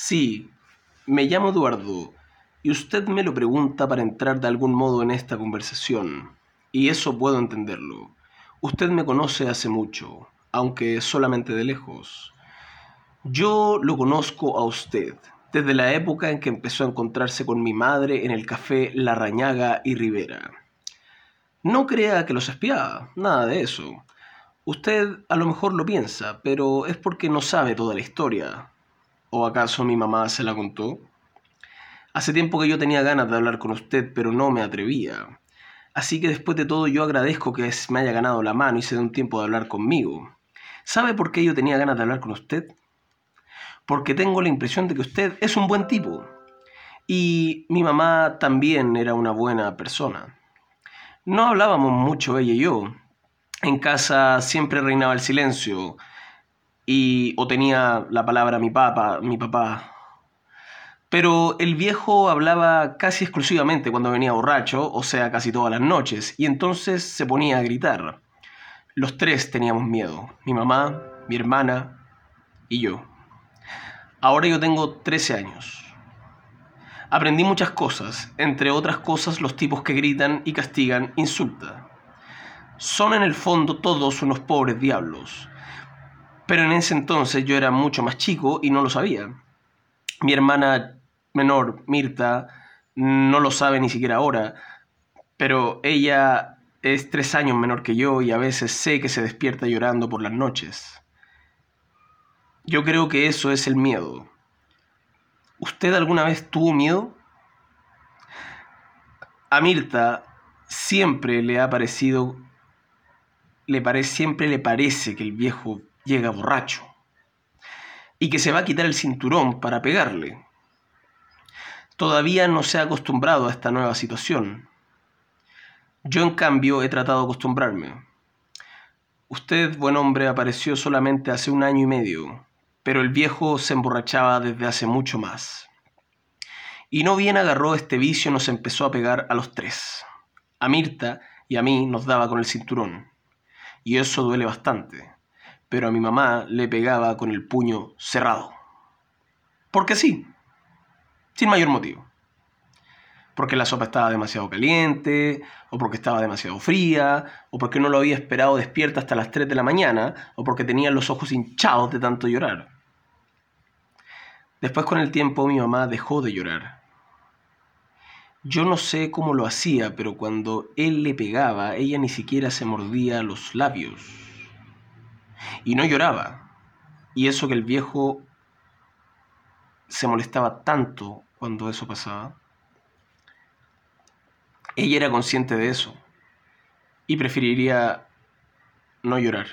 Sí, me llamo Eduardo, y usted me lo pregunta para entrar de algún modo en esta conversación, y eso puedo entenderlo. Usted me conoce hace mucho, aunque solamente de lejos. Yo lo conozco a usted desde la época en que empezó a encontrarse con mi madre en el café La Rañaga y Rivera. No crea que los espiaba, nada de eso. Usted a lo mejor lo piensa, pero es porque no sabe toda la historia. ¿O acaso mi mamá se la contó? Hace tiempo que yo tenía ganas de hablar con usted, pero no me atrevía. Así que después de todo yo agradezco que me haya ganado la mano y se dé un tiempo de hablar conmigo. ¿Sabe por qué yo tenía ganas de hablar con usted? Porque tengo la impresión de que usted es un buen tipo. Y mi mamá también era una buena persona. No hablábamos mucho ella y yo. En casa siempre reinaba el silencio y o tenía la palabra mi papá, mi papá. Pero el viejo hablaba casi exclusivamente cuando venía borracho, o sea, casi todas las noches, y entonces se ponía a gritar. Los tres teníamos miedo, mi mamá, mi hermana y yo. Ahora yo tengo 13 años. Aprendí muchas cosas, entre otras cosas los tipos que gritan y castigan insulta. Son en el fondo todos unos pobres diablos pero en ese entonces yo era mucho más chico y no lo sabía. Mi hermana menor, Mirta, no lo sabe ni siquiera ahora, pero ella es tres años menor que yo y a veces sé que se despierta llorando por las noches. Yo creo que eso es el miedo. ¿Usted alguna vez tuvo miedo? A Mirta siempre le ha parecido, le parece, siempre le parece que el viejo llega borracho y que se va a quitar el cinturón para pegarle. Todavía no se ha acostumbrado a esta nueva situación. Yo en cambio he tratado de acostumbrarme. Usted, buen hombre, apareció solamente hace un año y medio, pero el viejo se emborrachaba desde hace mucho más. Y no bien agarró este vicio nos empezó a pegar a los tres. A Mirta y a mí nos daba con el cinturón. Y eso duele bastante pero a mi mamá le pegaba con el puño cerrado. Porque sí, sin mayor motivo. Porque la sopa estaba demasiado caliente, o porque estaba demasiado fría, o porque no lo había esperado despierta hasta las 3 de la mañana, o porque tenía los ojos hinchados de tanto llorar. Después con el tiempo mi mamá dejó de llorar. Yo no sé cómo lo hacía, pero cuando él le pegaba, ella ni siquiera se mordía los labios y no lloraba. Y eso que el viejo se molestaba tanto cuando eso pasaba. Ella era consciente de eso y preferiría no llorar.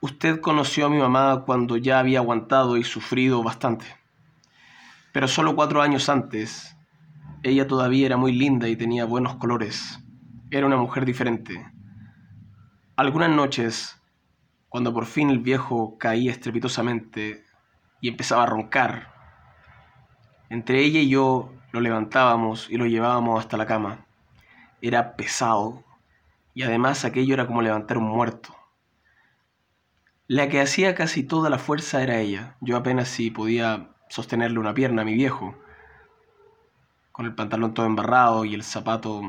Usted conoció a mi mamá cuando ya había aguantado y sufrido bastante. Pero solo cuatro años antes, ella todavía era muy linda y tenía buenos colores. Era una mujer diferente. Algunas noches cuando por fin el viejo caía estrepitosamente y empezaba a roncar. Entre ella y yo lo levantábamos y lo llevábamos hasta la cama. Era pesado y además aquello era como levantar un muerto. La que hacía casi toda la fuerza era ella. Yo apenas si podía sostenerle una pierna a mi viejo, con el pantalón todo embarrado y el zapato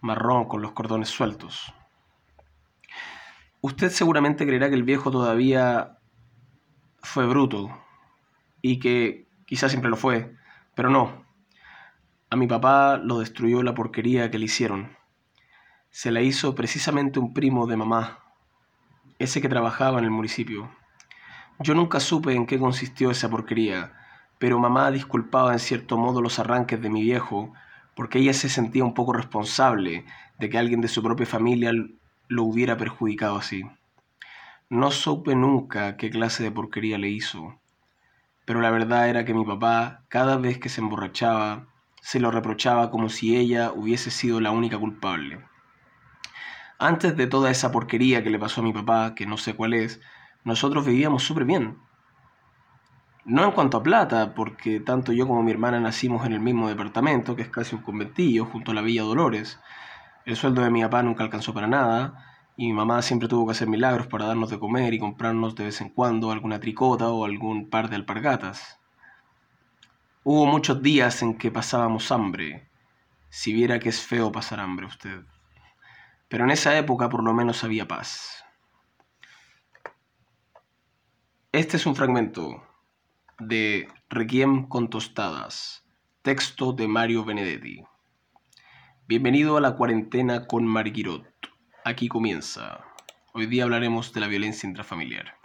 marrón con los cordones sueltos. Usted seguramente creerá que el viejo todavía fue bruto y que quizás siempre lo fue, pero no. A mi papá lo destruyó la porquería que le hicieron. Se la hizo precisamente un primo de mamá, ese que trabajaba en el municipio. Yo nunca supe en qué consistió esa porquería, pero mamá disculpaba en cierto modo los arranques de mi viejo, porque ella se sentía un poco responsable de que alguien de su propia familia lo hubiera perjudicado así. No supe nunca qué clase de porquería le hizo, pero la verdad era que mi papá, cada vez que se emborrachaba, se lo reprochaba como si ella hubiese sido la única culpable. Antes de toda esa porquería que le pasó a mi papá, que no sé cuál es, nosotros vivíamos súper bien. No en cuanto a plata, porque tanto yo como mi hermana nacimos en el mismo departamento, que es casi un conventillo, junto a la Villa Dolores, el sueldo de mi papá nunca alcanzó para nada y mi mamá siempre tuvo que hacer milagros para darnos de comer y comprarnos de vez en cuando alguna tricota o algún par de alpargatas. Hubo muchos días en que pasábamos hambre, si viera que es feo pasar hambre usted. Pero en esa época por lo menos había paz. Este es un fragmento de Requiem con tostadas, texto de Mario Benedetti. Bienvenido a la cuarentena con Marguirot. Aquí comienza. Hoy día hablaremos de la violencia intrafamiliar.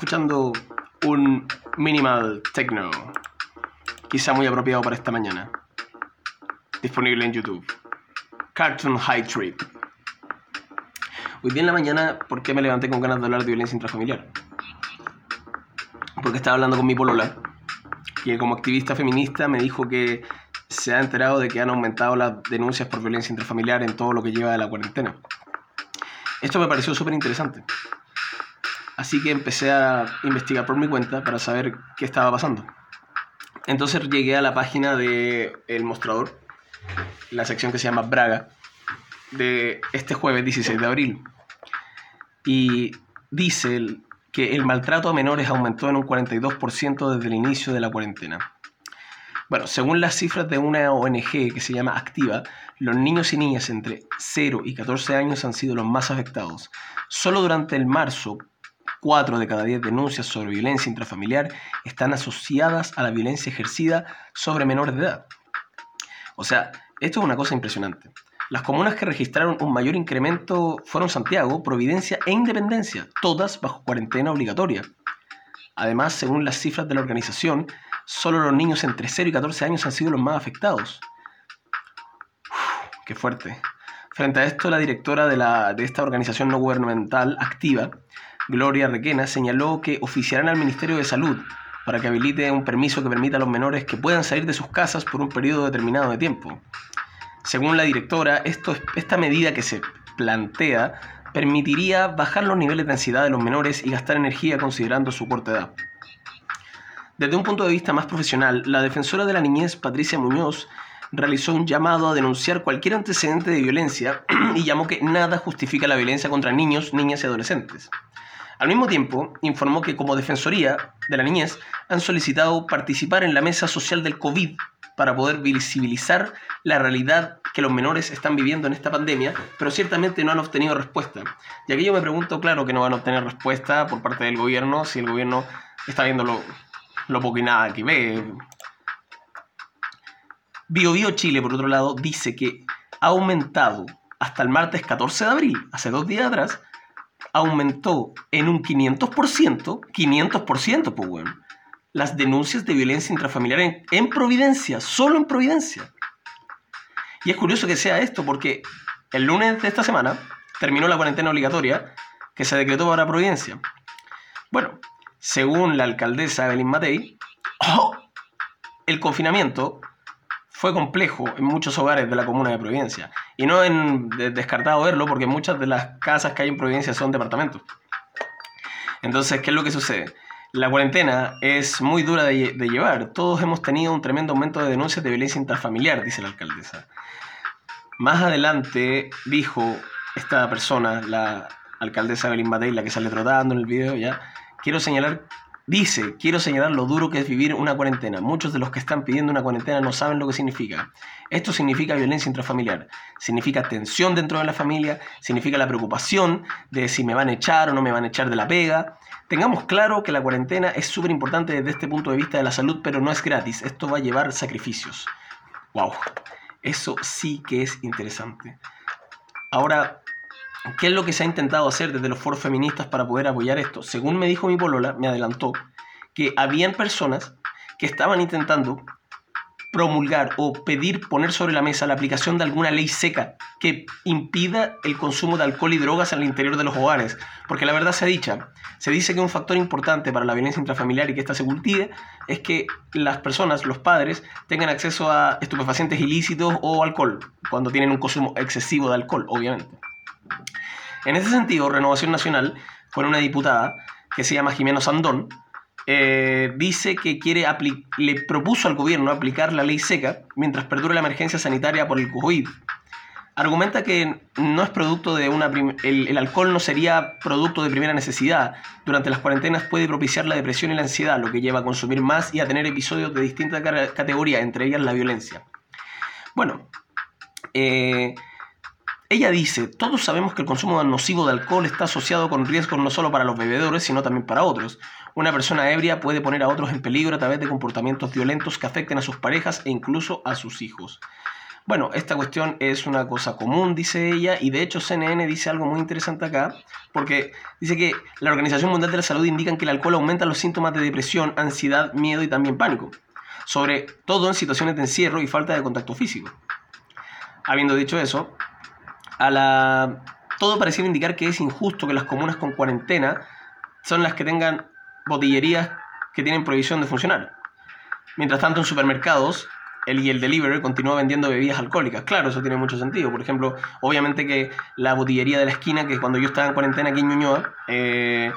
Escuchando un minimal techno, quizá muy apropiado para esta mañana. Disponible en YouTube. Cartoon High Trip. Hoy día en la mañana, ¿por qué me levanté con ganas de hablar de violencia intrafamiliar? Porque estaba hablando con mi polola, que como activista feminista me dijo que se ha enterado de que han aumentado las denuncias por violencia intrafamiliar en todo lo que lleva de la cuarentena. Esto me pareció súper interesante. Así que empecé a investigar por mi cuenta para saber qué estaba pasando. Entonces llegué a la página de Mostrador, la sección que se llama Braga, de este jueves 16 de abril. Y dice que el maltrato a menores aumentó en un 42% desde el inicio de la cuarentena. Bueno, según las cifras de una ONG que se llama Activa, los niños y niñas entre 0 y 14 años han sido los más afectados. Solo durante el marzo, 4 de cada 10 denuncias sobre violencia intrafamiliar están asociadas a la violencia ejercida sobre menores de edad. O sea, esto es una cosa impresionante. Las comunas que registraron un mayor incremento fueron Santiago, Providencia e Independencia, todas bajo cuarentena obligatoria. Además, según las cifras de la organización, solo los niños entre 0 y 14 años han sido los más afectados. qué fuerte. Frente a esto, la directora de, la, de esta organización no gubernamental activa, Gloria Requena, señaló que oficiarán al Ministerio de Salud para que habilite un permiso que permita a los menores que puedan salir de sus casas por un periodo determinado de tiempo. Según la directora, esta medida que se plantea permitiría bajar los niveles de ansiedad de los menores y gastar energía considerando su corta edad. Desde un punto de vista más profesional, la defensora de la niñez, Patricia Muñoz, realizó un llamado a denunciar cualquier antecedente de violencia y llamó que nada justifica la violencia contra niños, niñas y adolescentes. Al mismo tiempo, informó que como Defensoría de la Niñez han solicitado participar en la mesa social del COVID para poder visibilizar la realidad que los menores están viviendo en esta pandemia, pero ciertamente no han obtenido respuesta. Y aquí yo me pregunto, claro que no van a obtener respuesta por parte del gobierno si el gobierno está viéndolo lo poco y nada que ve. BioBio Chile, por otro lado, dice que ha aumentado hasta el martes 14 de abril, hace dos días atrás, aumentó en un 500%, 500%, pues las denuncias de violencia intrafamiliar en, en, Providencia, solo en Providencia. Y es curioso que sea esto porque el lunes de esta semana terminó la cuarentena obligatoria que se decretó para Providencia. Bueno, según la alcaldesa Evelyn Matei, ¡oh! el confinamiento fue complejo en muchos hogares de la comuna de Providencia. Y no en descartado verlo, porque muchas de las casas que hay en Providencia son departamentos. Entonces, ¿qué es lo que sucede? La cuarentena es muy dura de, de, llevar. Todos hemos tenido un tremendo aumento de denuncias de violencia intrafamiliar, dice la alcaldesa. Más adelante dijo esta persona, la alcaldesa Evelyn Matei, la que sale trotando en el video ya, quiero señalar, dice, quiero señalar lo duro que es vivir una cuarentena. Muchos de los que están pidiendo una cuarentena no saben lo que significa. Esto significa violencia intrafamiliar, significa tensión dentro de la familia, significa la preocupación de si me van a echar o no me van a echar de la pega. Tengamos claro que la cuarentena es súper importante desde este punto de vista de la salud, pero no es gratis. Esto va a llevar sacrificios. ¡Wow! Eso sí que es interesante. Ahora, ¿Qué es lo que se ha intentado hacer desde los foros feministas para poder apoyar esto? Según me dijo mi polola, me adelantó, que habían personas que estaban intentando promulgar o pedir poner sobre la mesa la aplicación de alguna ley seca que impida el consumo de alcohol y drogas al interior de los hogares. Porque la verdad se ha dicha, se dice que un factor importante para la violencia intrafamiliar y que ésta se cultive es que las personas, los padres, tengan acceso a estupefacientes ilícitos o alcohol, cuando tienen un consumo excesivo de alcohol, obviamente. En ese sentido, Renovación Nacional, con una diputada que se llama Jimeno Sandón, eh, dice que quiere le propuso al gobierno aplicar la ley seca mientras perdure la emergencia sanitaria por el COVID. Argumenta que no es producto de una el, el, alcohol no sería producto de primera necesidad. Durante las cuarentenas puede propiciar la depresión y la ansiedad, lo que lleva a consumir más y a tener episodios de distintas categorías, entre ellas la violencia. Bueno, eh, ella dice, todos sabemos que el consumo nocivo de alcohol está asociado con riesgos no solo para los bebedores, sino también para otros. Una persona ebria puede poner a otros en peligro a través de comportamientos violentos que afecten a sus parejas e incluso a sus hijos. Bueno, esta cuestión es una cosa común, dice ella, y de hecho CNN dice algo muy interesante acá, porque dice que la Organización Mundial de la Salud indica que el alcohol aumenta los síntomas de depresión, ansiedad, miedo y también pánico, sobre todo en situaciones de encierro y falta de contacto físico. Habiendo dicho eso, a la... todo pareciera indicar que es injusto que las comunas con cuarentena son las que tengan botillerías que tienen prohibición de funcionar. Mientras tanto, en supermercados, el y el delivery continúa vendiendo bebidas alcohólicas. Claro, eso tiene mucho sentido. Por ejemplo, obviamente que la botillería de la esquina, que cuando yo estaba en cuarentena aquí en Ñuñoa, eh,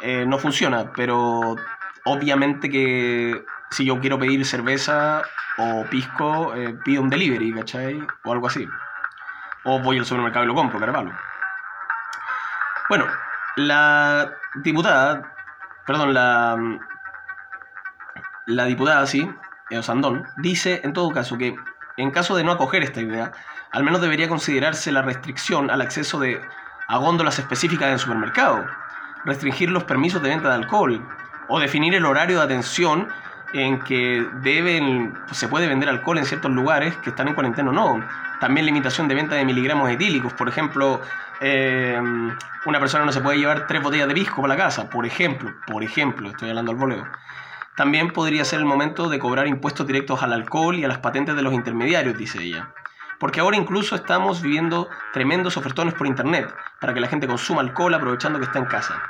eh, no funciona, pero obviamente que si yo quiero pedir cerveza o pisco, eh, pido un delivery, ¿cachai? O algo así. O voy al supermercado y lo compro, carvalho. Bueno, la diputada, perdón, la, la diputada, sí, Osandón, dice en todo caso que en caso de no acoger esta idea, al menos debería considerarse la restricción al acceso de, a góndolas específicas en supermercado, restringir los permisos de venta de alcohol o definir el horario de atención en que deben, se puede vender alcohol en ciertos lugares que están en cuarentena o no. También limitación de venta de miligramos etílicos. Por ejemplo, eh, una persona no se puede llevar tres botellas de pisco para la casa. Por ejemplo, por ejemplo, estoy hablando al voleo. También podría ser el momento de cobrar impuestos directos al alcohol y a las patentes de los intermediarios, dice ella. Porque ahora incluso estamos viviendo tremendos ofertones por internet para que la gente consuma alcohol aprovechando que está en casa.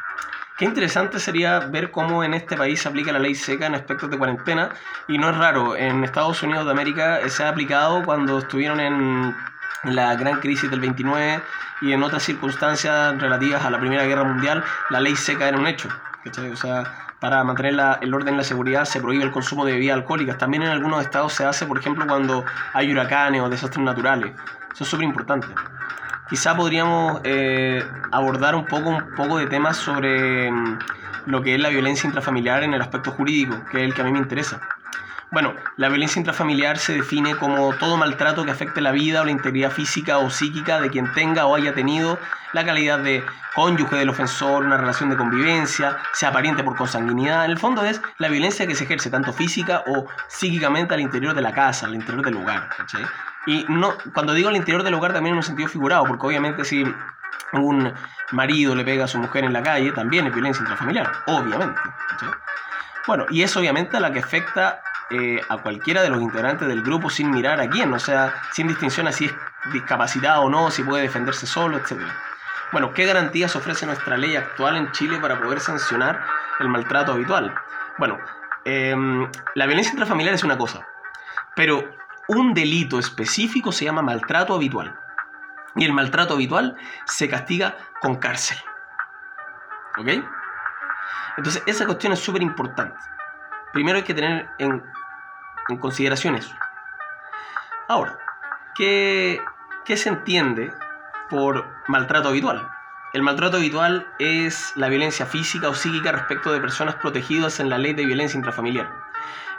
Qué interesante sería ver cómo en este país se aplica la ley seca en aspectos de cuarentena y no es raro, en Estados Unidos de América se ha aplicado cuando estuvieron en la gran crisis del 29 y en otras circunstancias relativas a la Primera Guerra Mundial, la ley seca era un hecho. O sea, para mantener el orden y la seguridad se prohíbe el consumo de bebidas alcohólicas. También en algunos estados se hace, por ejemplo, cuando hay huracanes o desastres naturales. Eso es súper importante quizá podríamos eh, abordar un poco, un poco de temas sobre mm, lo que es la violencia intrafamiliar en el aspecto jurídico, que es el que a mí me interesa. Bueno, la violencia intrafamiliar se define como todo maltrato que afecte la vida o la integridad física o psíquica de quien tenga o haya tenido la calidad de cónyuge del ofensor, una relación de convivencia, sea pariente por consanguinidad. En el fondo es la violencia que se ejerce tanto física o psíquicamente al interior de la casa, al interior del lugar. Y no, cuando digo al interior del hogar también en un sentido figurado, porque obviamente si un marido le pega a su mujer en la calle, también es violencia intrafamiliar, obviamente. Bueno, y es obviamente la que afecta eh, a cualquiera de los integrantes del grupo sin mirar a quién, o sea, sin distinción a si es discapacitado o no, si puede defenderse solo, etc. Bueno, ¿qué garantías ofrece nuestra ley actual en Chile para poder sancionar el maltrato habitual? Bueno, em, la violencia intrafamiliar es una cosa, pero un delito específico se llama maltrato habitual. Y el maltrato habitual se castiga con cárcel. ¿Ok? Entonces, esa cuestión es súper importante. Primero hay que tener en, consideración eso. Ahora, ¿qué, ¿qué se entiende por maltrato habitual? El maltrato habitual es la violencia física o psíquica respecto de personas protegidas en la ley de violencia intrafamiliar.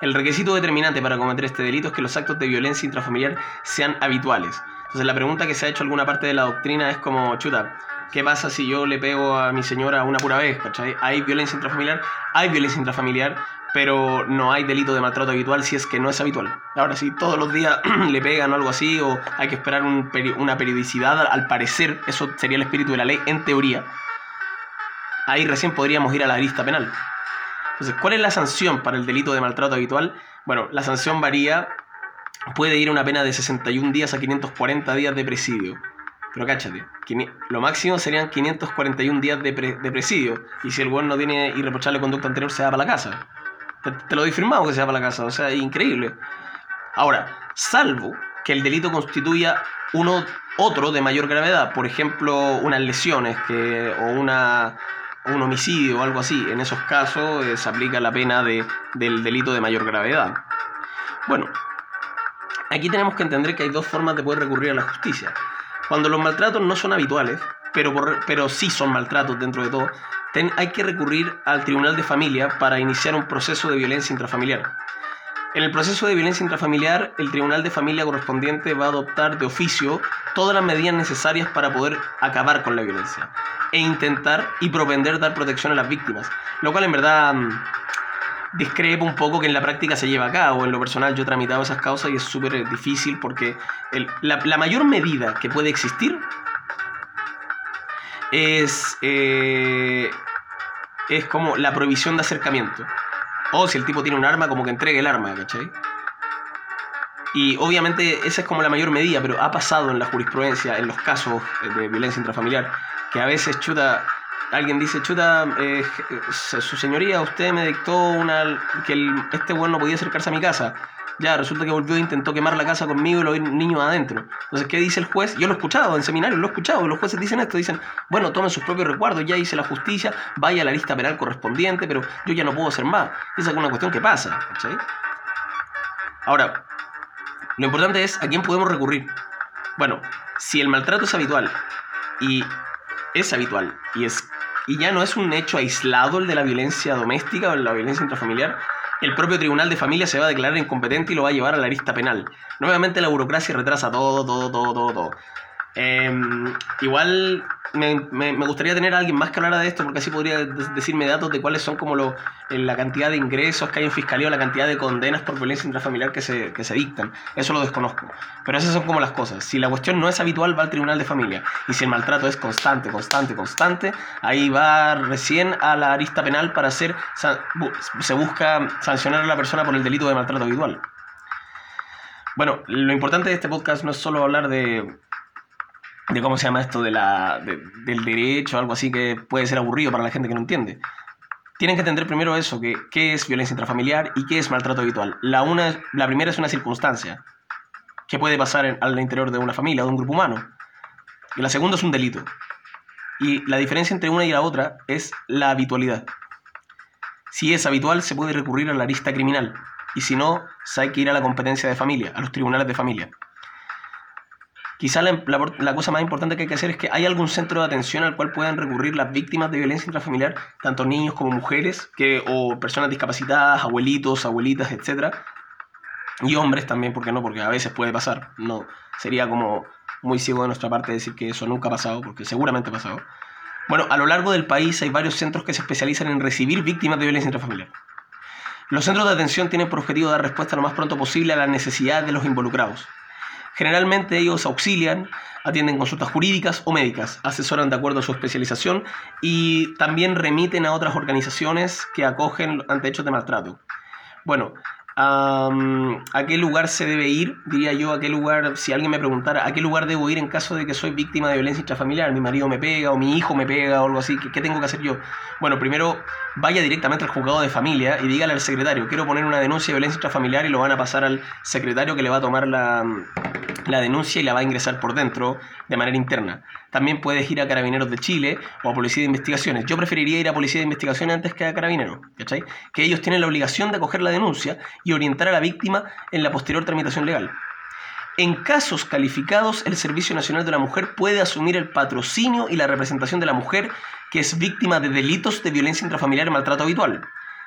El requisito determinante para cometer este delito es que los actos de violencia intrafamiliar sean habituales. Entonces la pregunta que se ha hecho alguna parte de la doctrina es como, chuta, ¿qué pasa si yo le pego a mi señora una pura vez? ¿Hay violencia intrafamiliar? Hay violencia intrafamiliar, pero no hay delito de maltrato habitual si es que no es habitual. Ahora, si todos los días le pegan o algo así, o hay que esperar una periodicidad, al parecer, eso sería el espíritu de la ley, en teoría, ahí recién podríamos ir a la lista penal. Entonces, ¿cuál es la sanción para el delito de maltrato habitual? Bueno, la sanción varía puede ir una pena de 61 días a 540 días de presidio. Pero cáchate, lo máximo serían 541 días de, presidio. Y si el buen no tiene irreprochable conducta anterior, se va para la casa. Te, lo doy firmado que se va para la casa. O sea, es increíble. Ahora, salvo que el delito constituya uno otro de mayor gravedad, por ejemplo, unas lesiones que, o una, un homicidio o algo así. En esos casos eh, se aplica la pena de, del delito de mayor gravedad. Bueno, aquí tenemos que entender que hay dos formas de poder recurrir a la justicia. Cuando los maltratos no son habituales, pero, pero sí son maltratos dentro de todo, hay que recurrir al Tribunal de Familia para iniciar un proceso de violencia intrafamiliar. En el proceso de violencia intrafamiliar, el Tribunal de Familia correspondiente va a adoptar de oficio todas las medidas necesarias para poder acabar con la violencia e intentar y propender dar protección a las víctimas, lo cual en verdad mm, discrepo un poco que en la práctica se lleva a cabo. En lo personal yo he tramitado esas causas y es súper difícil porque la, mayor medida que puede existir es, eh, es como la prohibición de acercamiento. O si el tipo tiene un arma, como que entregue el arma, ¿cachai? Y obviamente esa es como la mayor medida, pero ha pasado en la jurisprudencia, en los casos de violencia intrafamiliar, que a veces chuta alguien dice, chuta, eh, su señoría, usted me dictó una, que este weón no podía acercarse a mi casa. Ya, resulta que volvió e intentó quemar la casa conmigo y los niños adentro. Entonces, ¿qué dice el juez? Yo lo he escuchado en seminarios, lo he escuchado. Los jueces dicen esto, dicen, bueno, tomen sus propios recuerdos, ya hice la justicia, vaya a la lista penal correspondiente, pero yo ya no puedo hacer más. Esa es una cuestión que pasa, Ahora, lo importante es a quién podemos recurrir. Bueno, si el maltrato es habitual y es habitual y es y ya no es un hecho aislado el de la violencia doméstica o la violencia intrafamiliar, el propio tribunal de familia se va a declarar incompetente y lo va a llevar a la lista penal. Nuevamente la burocracia retrasa todo, todo, todo, todo, todo. Em, igual me, gustaría tener a alguien más que hablara de esto, porque así podría decirme datos de cuáles son como lo, la cantidad de ingresos que hay en fiscalía o la cantidad de condenas por violencia intrafamiliar que se, que se dictan. Eso lo desconozco. Pero esas son como las cosas. Si la cuestión no es habitual, va al tribunal de familia. Y si el maltrato es constante, constante, constante, ahí va recién a la arista penal para hacer, se busca sancionar a la persona por el delito de maltrato habitual. Bueno, lo importante de este podcast no es solo hablar de de cómo se llama esto de la, del derecho, algo así que puede ser aburrido para la gente que no entiende. Tienen que entender primero eso, que qué es violencia intrafamiliar y qué es maltrato habitual. La, una, la primera es una circunstancia que puede pasar al interior de una familia, de un grupo humano. Y la segunda es un delito. Y la diferencia entre una y la otra es la habitualidad. Si es habitual, se puede recurrir a la arista criminal. Y si no, se hay que ir a la competencia de familia, a los tribunales de familia. Quizá la, cosa más importante que hay que hacer es que hay algún centro de atención al cual puedan recurrir las víctimas de violencia intrafamiliar, tanto niños como mujeres, que, o personas discapacitadas, abuelitos, abuelitas, etc. Y hombres también, ¿por qué no? Porque a veces puede pasar. No, sería como muy ciego de nuestra parte decir que eso nunca ha pasado, porque seguramente ha pasado. Bueno, a lo largo del país hay varios centros que se especializan en recibir víctimas de violencia intrafamiliar. Los centros de atención tienen por objetivo dar respuesta lo más pronto posible a las necesidades de los involucrados. Generalmente ellos auxilian, atienden consultas jurídicas o médicas, asesoran de acuerdo a su especialización y también remiten a otras organizaciones que acogen ante hechos de maltrato. Bueno, a qué lugar se debe ir, diría yo, a qué lugar, si alguien me preguntara, a qué lugar debo ir en caso de que soy víctima de violencia intrafamiliar, mi marido me pega o mi hijo me pega o algo así, ¿qué, tengo que hacer yo? Bueno, primero vaya directamente al juzgado de familia y dígale al secretario, quiero poner una denuncia de violencia intrafamiliar y lo van a pasar al secretario que le va a tomar la, la denuncia y la va a ingresar por dentro de manera interna. También puedes ir a Carabineros de Chile o a Policía de Investigaciones. Yo preferiría ir a Policía de Investigaciones antes que a Carabineros, ¿cachai? Que ellos tienen la obligación de acoger la denuncia y orientar a la víctima en la posterior tramitación legal. En casos calificados, el Servicio Nacional de la Mujer puede asumir el patrocinio y la representación de la mujer que es víctima de delitos de violencia intrafamiliar y maltrato habitual,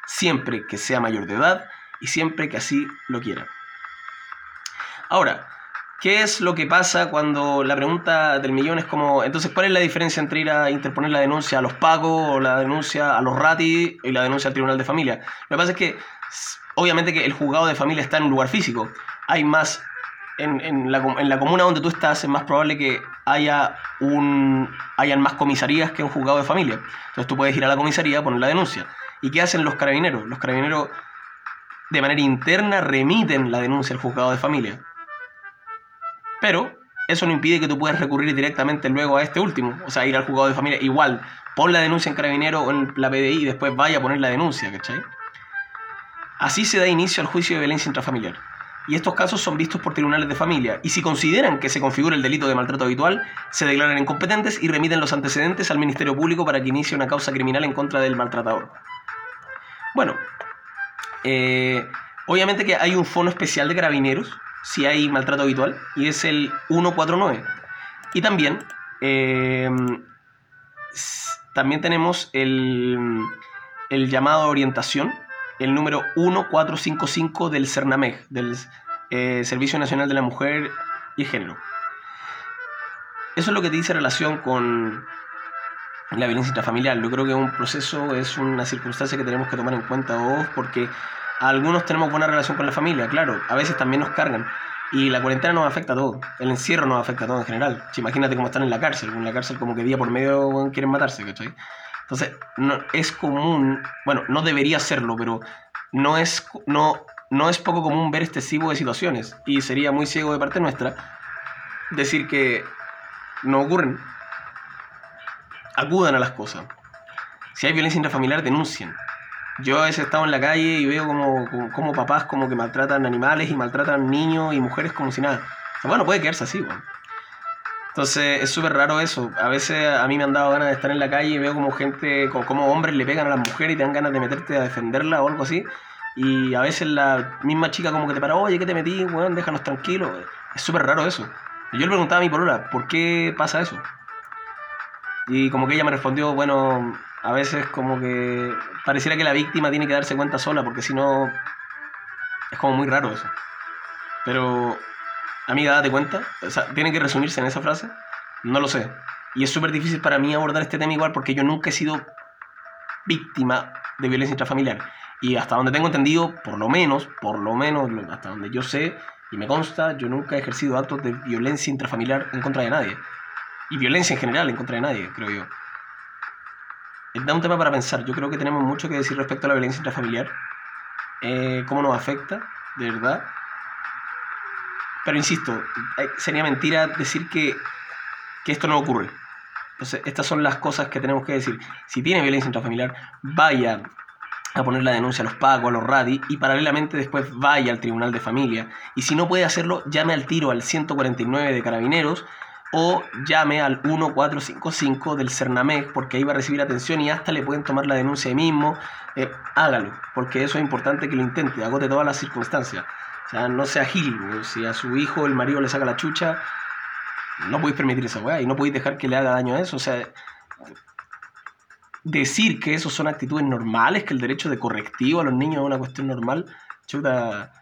siempre que sea mayor de edad y siempre que así lo quiera. Ahora, ¿Qué es lo que pasa cuando la pregunta del millón es como, entonces, ¿cuál es la diferencia entre ir a interponer la denuncia a los pagos o la denuncia a los RATI y la denuncia al Tribunal de Familia? Lo que pasa es que, obviamente que el juzgado de familia está en un lugar físico. Hay más, en, la, en la, comuna donde tú estás es más probable que haya un, hayan más comisarías que un juzgado de familia. Entonces tú puedes ir a la comisaría a poner la denuncia. ¿Y qué hacen los carabineros? Los carabineros de manera interna remiten la denuncia al juzgado de familia Pero eso no impide que tú puedas recurrir directamente luego a este último, o sea, ir al juzgado de familia. Igual, pon la denuncia en carabinero o en la PDI y después vaya a poner la denuncia, ¿cachai? Así se da inicio al juicio de violencia intrafamiliar. Y estos casos son vistos por tribunales de familia, y si consideran que se configura el delito de maltrato habitual, se declaran incompetentes y remiten los antecedentes al Ministerio Público para que inicie una causa criminal en contra del maltratador. Bueno, eh, obviamente que hay un fono especial de carabineros si hay maltrato habitual, y es el 149. Y también, eh, también tenemos el, el llamado a orientación, el número 1455 del CERNAMEG, del eh, Servicio Nacional de la Mujer y Género. Eso es lo que te dice relación con la violencia intrafamiliar. Yo creo que un proceso es una circunstancia que tenemos que tomar en cuenta todos porque algunos tenemos buena relación con la familia, claro, a veces también nos cargan. Y la cuarentena nos afecta a todos, el encierro nos afecta a todos en general. imagínate cómo están en la cárcel, en la cárcel como que día por medio quieren matarse, ¿cachai? Entonces, no, es común, bueno, no debería serlo, pero no es, no, no es poco común ver este tipo de situaciones. Y sería muy ciego de parte nuestra decir que no ocurren. Acudan a las cosas. Si hay violencia intrafamiliar, denuncien. Yo a veces estado en la calle y veo como, como, papás como que maltratan animales y maltratan niños y mujeres como si nada. bueno, puede quedarse así, bueno. Entonces es súper raro eso. A veces a mí me han dado ganas de estar en la calle y veo como gente, como, hombres le pegan a las mujeres y te dan ganas de meterte a defenderla o algo así. Y a veces la misma chica como que te para, oye, ¿qué te metí? Weón, déjanos tranquilos. Es súper raro eso. yo le preguntaba a mi polola, ¿por qué pasa eso? Y como que ella me respondió, bueno, a veces como que pareciera que la víctima tiene que darse cuenta sola, porque si no es como muy raro eso. Pero, amiga, date cuenta, o sea, tiene que resumirse en esa frase, no lo sé. Y es súper difícil para mí abordar este tema igual porque yo nunca he sido víctima de violencia intrafamiliar. Y hasta donde tengo entendido, por lo menos, por lo menos, hasta donde yo sé y me consta, yo nunca he ejercido actos de violencia intrafamiliar en contra de nadie. Y violencia en general en contra de nadie, creo yo da un tema para pensar. Yo creo que tenemos mucho que decir respecto a la violencia intrafamiliar, eh, cómo nos afecta, de verdad. Pero insisto, sería mentira decir que, que esto no ocurre. Entonces, estas son las cosas que tenemos que decir. Si tiene violencia intrafamiliar, vaya a poner la denuncia a los pagos, a los RADI, y paralelamente después vaya al Tribunal de Familia. Y si no puede hacerlo, llame al tiro al 149 de Carabineros o llame al 1455 del CERNAMEC porque ahí va a recibir atención y hasta le pueden tomar la denuncia ahí mismo. Eh, hágalo, porque eso es importante que lo intente, agote todas las circunstancias. O sea, no sea gil, si a su hijo el marido le saca la chucha, no podéis permitir esa weá y no podéis dejar que le haga daño a eso. O sea, decir que eso son actitudes normales, que el derecho de correctivo a los niños es una cuestión normal, chuta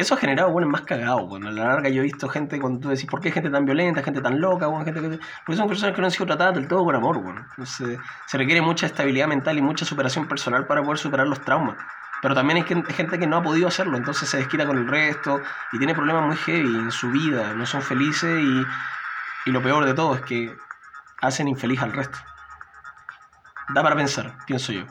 eso ha generado bueno, más cagado. Bueno, a la larga yo he visto gente, cuando tú decís, ¿por qué gente tan violenta, gente tan loca? Gente que... Porque son personas que no han sido tratadas del todo con amor. Bueno. Entonces, se requiere mucha estabilidad mental y mucha superación personal para poder superar los traumas. Pero también hay gente que no ha podido hacerlo, entonces se desquita con el resto y tiene problemas muy heavy en su vida, no son felices y, y lo peor de todo es que hacen infeliz al resto. Da para pensar, pienso yo.